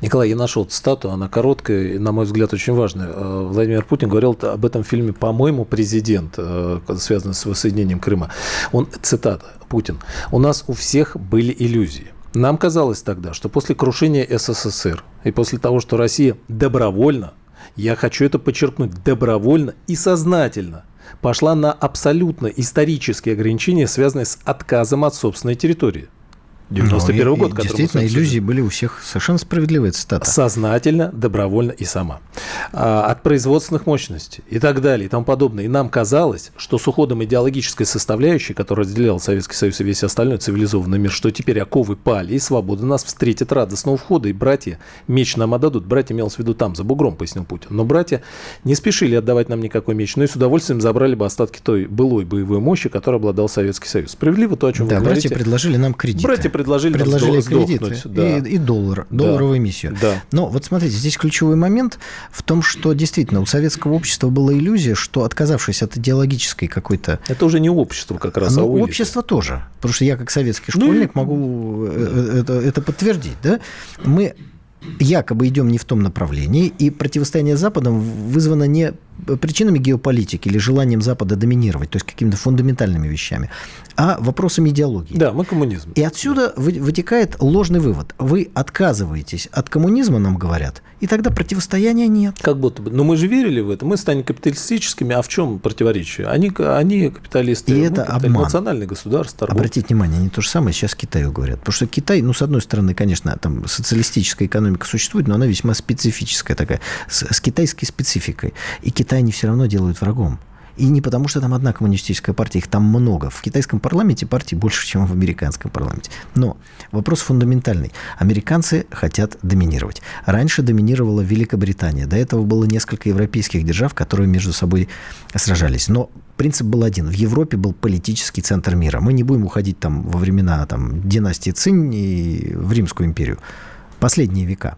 C: Николай, я нашел цитату, она короткая и, на мой взгляд, очень важная. Э, Владимир Путин говорил об этом фильме, по-моему, «Президент», э, связанный с воссоединением Крыма. Он, цитата, Путин, «У нас у всех были иллюзии. Нам казалось тогда, что после крушения СССР и после того, что Россия добровольно, я хочу это подчеркнуть, добровольно и сознательно пошла на абсолютно исторические ограничения, связанные с отказом от собственной территории. 91 ну, год,
D: который Действительно, иллюзии были у всех совершенно справедливая цитата.
C: Сознательно, добровольно и сама. А, от производственных мощностей и так далее и тому подобное. И нам казалось, что с уходом идеологической составляющей, которая разделяла Советский Союз и весь остальной цивилизованный мир, что теперь оковы пали, и свобода нас встретит радостно у входа, и братья меч нам отдадут. Братья имелось в виду там, за бугром, пояснил Путин. Но братья не спешили отдавать нам никакой меч, но и с удовольствием забрали бы остатки той былой боевой мощи, которой обладал Советский Союз. Справедливо то, о чем
D: да,
C: вы говорите.
D: братья предложили нам кредиты.
C: Братья предложили,
D: предложили кредиты да. и, и доллар, долларовую да. эмиссию.
C: Да.
D: Но вот смотрите, здесь ключевой момент в том, что действительно у советского общества была иллюзия, что отказавшись от идеологической какой-то...
C: Это уже не общество как раз,
D: ну,
C: а
D: общество тоже. Потому что я как советский ну школьник ну, могу э, э, это, это подтвердить. Да? Мы якобы идем не в том направлении, и противостояние с Западом вызвано не причинами геополитики или желанием Запада доминировать, то есть какими-то фундаментальными вещами, а вопросами идеологии.
C: Да, мы коммунизм.
D: И отсюда вытекает ложный вывод. Вы отказываетесь от коммунизма, нам говорят, и тогда противостояния нет.
C: Как будто бы. Но мы же верили в это. Мы станем капиталистическими, а в чем противоречие? Они, они капиталисты.
D: И это обман.
C: Национальное государство. Торговля.
D: Обратите внимание, они то же самое сейчас Китаю говорят. Потому что Китай, ну, с одной стороны, конечно, там социалистическая экономика существует, но она весьма специфическая такая, с, с китайской спецификой. И Китай они все равно делают врагом. И не потому, что там одна коммунистическая партия, их там много. В китайском парламенте партий больше, чем в американском парламенте. Но вопрос фундаментальный. Американцы хотят доминировать. Раньше доминировала Великобритания. До этого было несколько европейских держав, которые между собой сражались. Но принцип был один. В Европе был политический центр мира. Мы не будем уходить там во времена там, династии Цинь и в Римскую империю. Последние века.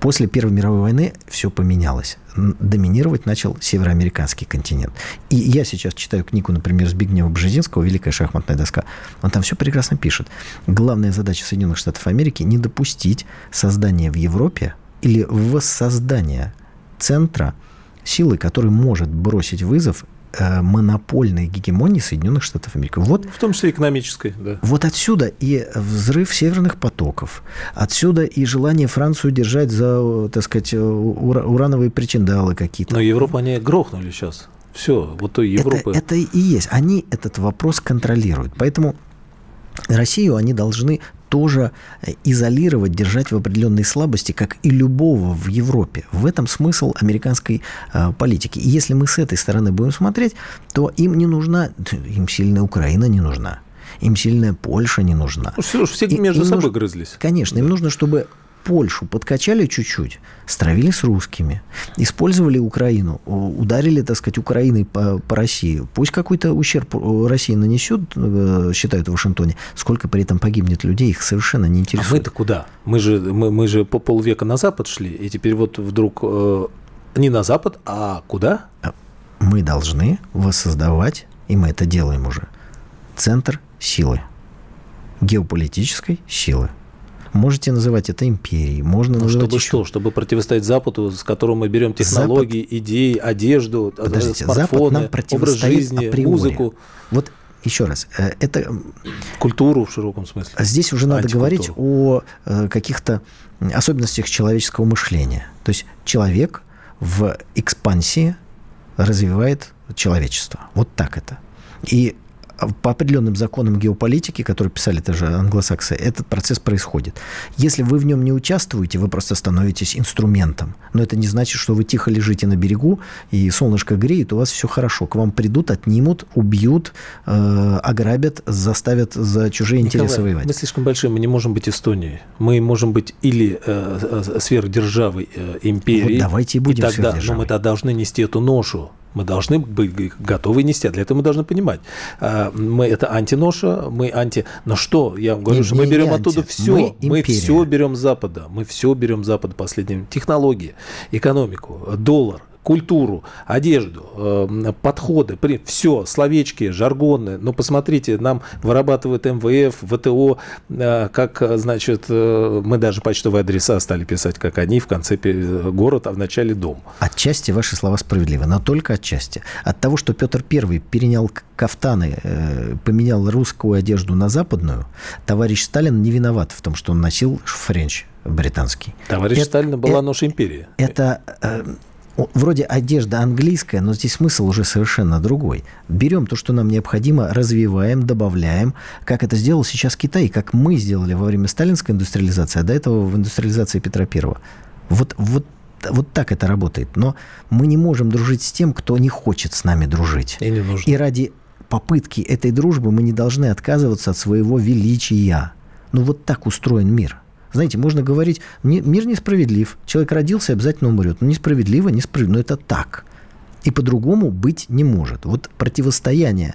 D: После Первой мировой войны все поменялось. Доминировать начал североамериканский континент. И я сейчас читаю книгу, например, Збигнева Бжезинского «Великая шахматная доска». Он там все прекрасно пишет. Главная задача Соединенных Штатов Америки – не допустить создания в Европе или воссоздания центра силы, который может бросить вызов монопольной гегемонии Соединенных Штатов Америки. Вот,
C: в том числе экономической, да.
D: Вот отсюда и взрыв северных потоков, отсюда и желание Францию держать за, так сказать, урановые причиндалы какие-то.
C: Но Европу они грохнули сейчас. Все, вот той Европы.
D: Это, это и есть. Они этот вопрос контролируют. Поэтому Россию они должны тоже э, изолировать, держать в определенной слабости, как и любого в Европе. В этом смысл американской э, политики. И если мы с этой стороны будем смотреть, то им не нужна, им сильная Украина не нужна. Им сильная Польша не нужна.
C: Ну, все, все между собой нужно, грызлись.
D: Конечно, да. им нужно, чтобы Польшу подкачали чуть-чуть, стравили с русскими, использовали Украину, ударили, так сказать, Украиной по, по России. Пусть какой-то ущерб России нанесет, э, считают в Вашингтоне, сколько при этом погибнет людей, их совершенно не интересует.
C: А мы-то куда? Мы же, мы, мы же по полвека на Запад шли, и теперь вот вдруг э, не на Запад, а куда? А
D: мы должны воссоздавать, и мы это делаем уже, центр силы, геополитической силы. Можете называть это империей, можно
C: ну,
D: называть
C: чтобы еще... что? Чтобы противостоять Западу, с которого мы берем технологии, Запад... идеи, одежду,
D: э, Подождите, смартфоны, Запад нам образ жизни, априори. музыку. Вот еще раз, э, это...
C: Культуру в широком смысле.
D: Здесь уже надо говорить о э, каких-то особенностях человеческого мышления. То есть человек в экспансии развивает человечество. Вот так это. И по определенным законам геополитики, которые писали тоже англосаксы, этот процесс происходит. Если вы в нем не участвуете, вы просто становитесь инструментом. Но это не значит, что вы тихо лежите на берегу, и солнышко греет, у вас все хорошо. К вам придут, отнимут, убьют, э, ограбят, заставят за чужие Николай, интересы воевать.
C: Мы слишком большие, мы не можем быть Эстонией. Мы можем быть или э, э сверхдержавой, э, империей. Вот
D: давайте и будем
C: и тогда, Но мы тогда должны нести эту ношу мы должны быть готовы нести. А для этого мы должны понимать. А, мы это антиноша, мы анти... Но что? Я вам говорю, не, что мы берем оттуда все. Мы, мы все берем с Запада. Мы все берем с Запада последним. Технологии, экономику, доллар, культуру, одежду, э, подходы, все, словечки, жаргоны. Но посмотрите, нам вырабатывают МВФ, ВТО, э, как, значит, э, мы даже почтовые адреса стали писать, как они, в конце город, а в начале дом.
D: Отчасти ваши слова справедливы, но только отчасти. От того, что Петр I перенял кафтаны, поменял русскую одежду на западную, товарищ Сталин не виноват в том, что он носил френч британский.
C: Товарищ это, Сталина была это, нож империи.
D: Это вроде одежда английская, но здесь смысл уже совершенно другой. Берем то, что нам необходимо, развиваем, добавляем, как это сделал сейчас Китай, как мы сделали во время сталинской индустриализации, а до этого в индустриализации Петра Первого. Вот, вот вот так это работает. Но мы не можем дружить с тем, кто не хочет с нами дружить.
C: И, не нужно.
D: И ради попытки этой дружбы мы не должны отказываться от своего величия. Ну вот так устроен мир. Знаете, можно говорить, мир несправедлив, человек родился и обязательно умрет. Ну, несправедливо, несправедливо, но это так. И по-другому быть не может. Вот противостояние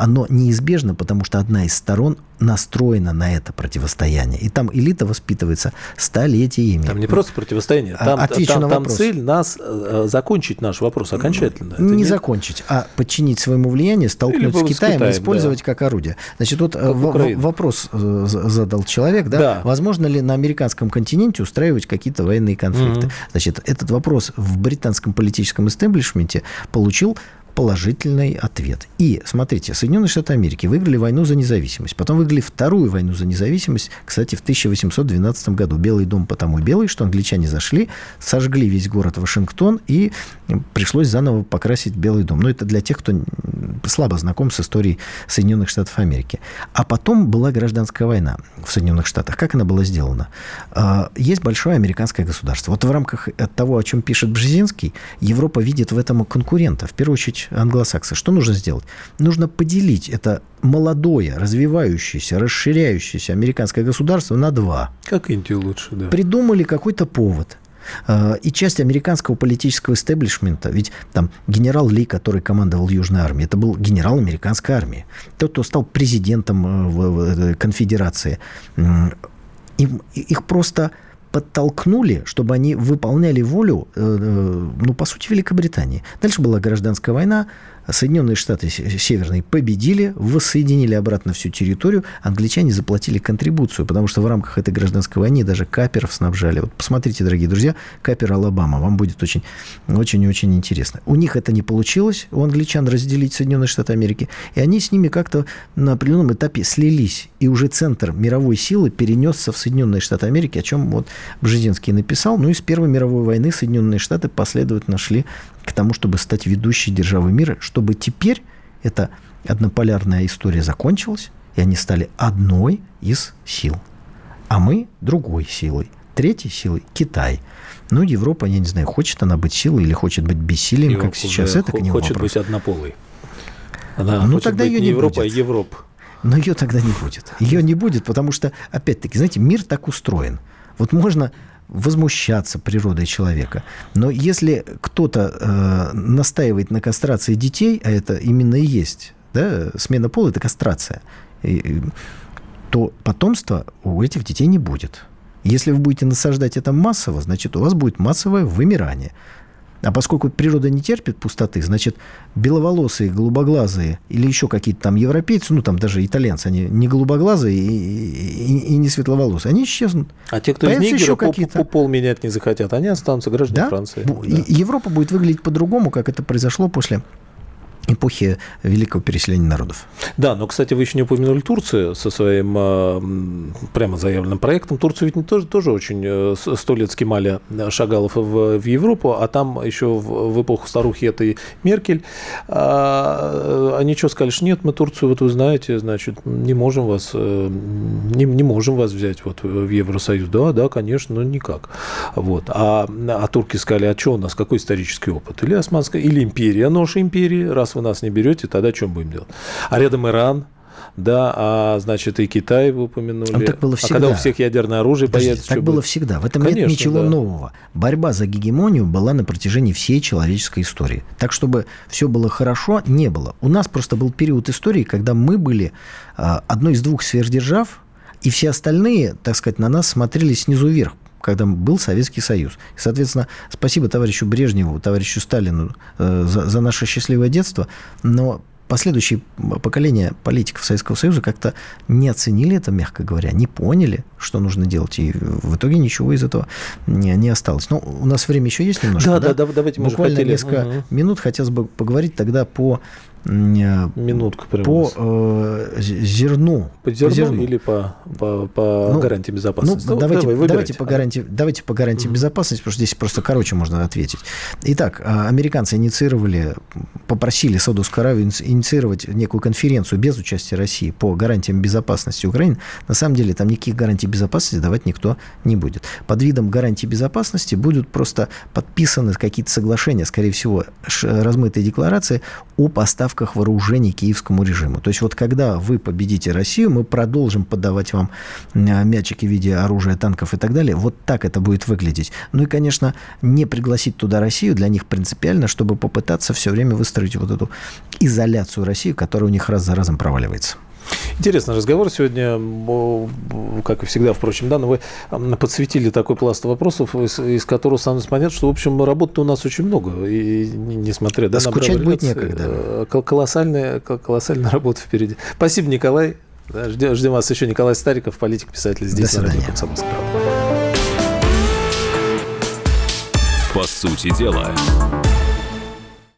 D: оно неизбежно, потому что одна из сторон настроена на это противостояние. И там элита воспитывается столетиями.
C: Там не просто противостояние, а, там, Отвечу там, на там цель нас э, закончить наш вопрос окончательно.
D: Это не, закончить, а подчинить своему влиянию, столкнуть с Китаем, Китаем, использовать да. как орудие. Значит, вот э, в, вопрос э, задал человек, да, да, возможно ли на американском континенте устраивать какие-то военные конфликты. Угу. Значит, этот вопрос в британском политическом истеблишменте получил положительный ответ. И, смотрите, Соединенные Штаты Америки выиграли войну за независимость, потом выиграли вторую войну за независимость, кстати, в 1812 году. Белый дом потому белый, что англичане зашли, сожгли весь город Вашингтон, и пришлось заново покрасить Белый дом. Но это для тех, кто слабо знаком с историей Соединенных Штатов Америки. А потом была гражданская война в Соединенных Штатах. Как она была сделана? А, есть большое американское государство. Вот в рамках того, о чем пишет Бжезинский, Европа видит в этом конкурента. В первую очередь англосаксы. Что нужно сделать? Нужно поделить это молодое, развивающееся, расширяющееся американское государство на два.
C: Как Индию лучше, да.
D: Придумали какой-то повод. А, и часть американского политического истеблишмента, ведь там генерал Ли, который командовал Южной армией, это был генерал американской армии. Тот, кто стал президентом э, конфедерации. Им, их просто подтолкнули, чтобы они выполняли волю, э, э, ну, по сути, Великобритании. Дальше была гражданская война, Соединенные Штаты Северные победили, воссоединили обратно всю территорию, англичане заплатили контрибуцию, потому что в рамках этой гражданской войны даже каперов снабжали. Вот посмотрите, дорогие друзья, капер Алабама, вам будет очень, очень и очень интересно. У них это не получилось, у англичан разделить Соединенные Штаты Америки, и они с ними как-то на определенном этапе слились, и уже центр мировой силы перенесся в Соединенные Штаты Америки, о чем вот Бжезинский написал. Ну и с Первой мировой войны Соединенные Штаты последовательно шли к тому, чтобы стать ведущей державой мира, чтобы теперь эта однополярная история закончилась, и они стали одной из сил. А мы другой силой. Третьей силой – Китай. Ну, Европа, я не знаю, хочет она быть силой или хочет быть бессилием, Европа как сейчас, это к нему
C: Хочет
D: вопрос.
C: быть однополой.
D: Она ну, тогда ее не
C: Европа,
D: будет.
C: а Европа.
D: Но ее тогда не будет. Ее не будет, потому что, опять-таки, знаете, мир так устроен. Вот можно возмущаться природой человека. Но если кто-то э, настаивает на кастрации детей, а это именно и есть, да, смена пола – это кастрация, и, то потомства у этих детей не будет. Если вы будете насаждать это массово, значит, у вас будет массовое вымирание. А поскольку природа не терпит пустоты, значит, беловолосые, голубоглазые или еще какие-то там европейцы, ну, там даже итальянцы, они не голубоглазые и, и, и не светловолосые, они исчезнут.
C: А те, кто Появятся из нигера по, по пол менять не захотят, они останутся гражданами да? Франции.
D: Да. Европа будет выглядеть по-другому, как это произошло после эпохи великого переселения народов.
C: Да, но, кстати, вы еще не упомянули Турцию со своим а, прямо заявленным проектом. Турция ведь не тоже, тоже очень э, сто лет скимали Шагалов в, в Европу, а там еще в, в эпоху старухи этой Меркель а, они что сказали, что нет, мы Турцию, вот вы знаете, значит, не можем вас, э, не, не можем вас взять вот в Евросоюз. Да, да, конечно, но никак. Вот. А, а турки сказали, а что у нас, какой исторический опыт? Или османская, или империя, наша империя, раз вы нас не берете, тогда что будем делать? А рядом Иран, да, а значит и Китай вы упомянули.
D: А так было всегда.
C: А когда у всех ядерное оружие
D: Подождите,
C: появится,
D: так было будет? всегда. В этом Конечно, нет ничего да. нового. Борьба за гегемонию была на протяжении всей человеческой истории. Так, чтобы все было хорошо, не было. У нас просто был период истории, когда мы были а, одной из двух сверхдержав, и все остальные, так сказать, на нас смотрели снизу вверх когда был Советский Союз. И, соответственно, спасибо товарищу Брежневу, товарищу Сталину э, за, за наше счастливое детство, но последующие поколения политиков Советского Союза как-то не оценили это, мягко говоря, не поняли, что нужно делать, и в итоге ничего из этого не, не осталось. Но у нас время еще есть немножко,
C: да? Да, да, давайте
D: Буквально хотели... несколько угу. минут хотелось бы поговорить тогда по
C: Минутку
D: прямо. По э, зерну.
C: По зерну, по зерну или по, по, по ну, гарантии безопасности?
D: Ну, ну, давайте, давай, давайте, по гарантии, давайте по гарантии mm безопасности, потому что здесь просто короче можно ответить. Итак, а, американцы инициировали, попросили Саудовскую Аравию инициировать некую конференцию без участия России по гарантиям безопасности Украины. На самом деле там никаких гарантий безопасности давать никто не будет. Под видом гарантии безопасности будут просто подписаны какие-то соглашения, скорее всего, размытые декларации о поставках вооружений киевскому режиму. То есть вот когда вы победите Россию, мы продолжим подавать вам а, мячики в виде оружия, танков и так далее. Вот так это будет выглядеть. Ну и, конечно, не пригласить туда Россию для них принципиально, чтобы попытаться все время выстроить вот эту изоляцию России, которая у них раз за разом проваливается.
C: Интересный разговор сегодня, как и всегда, впрочем, да, но вы подсветили такой пласт вопросов, из, из которого становится понятно, что, в общем, работы у нас очень много, и несмотря
D: да, на скучать будет некогда.
C: Э, колоссальная, колоссальная работа впереди. Спасибо, Николай. Ждем, ждем вас еще. Николай Стариков, политик, писатель здесь на радио «Комсомольская
B: По сути дела.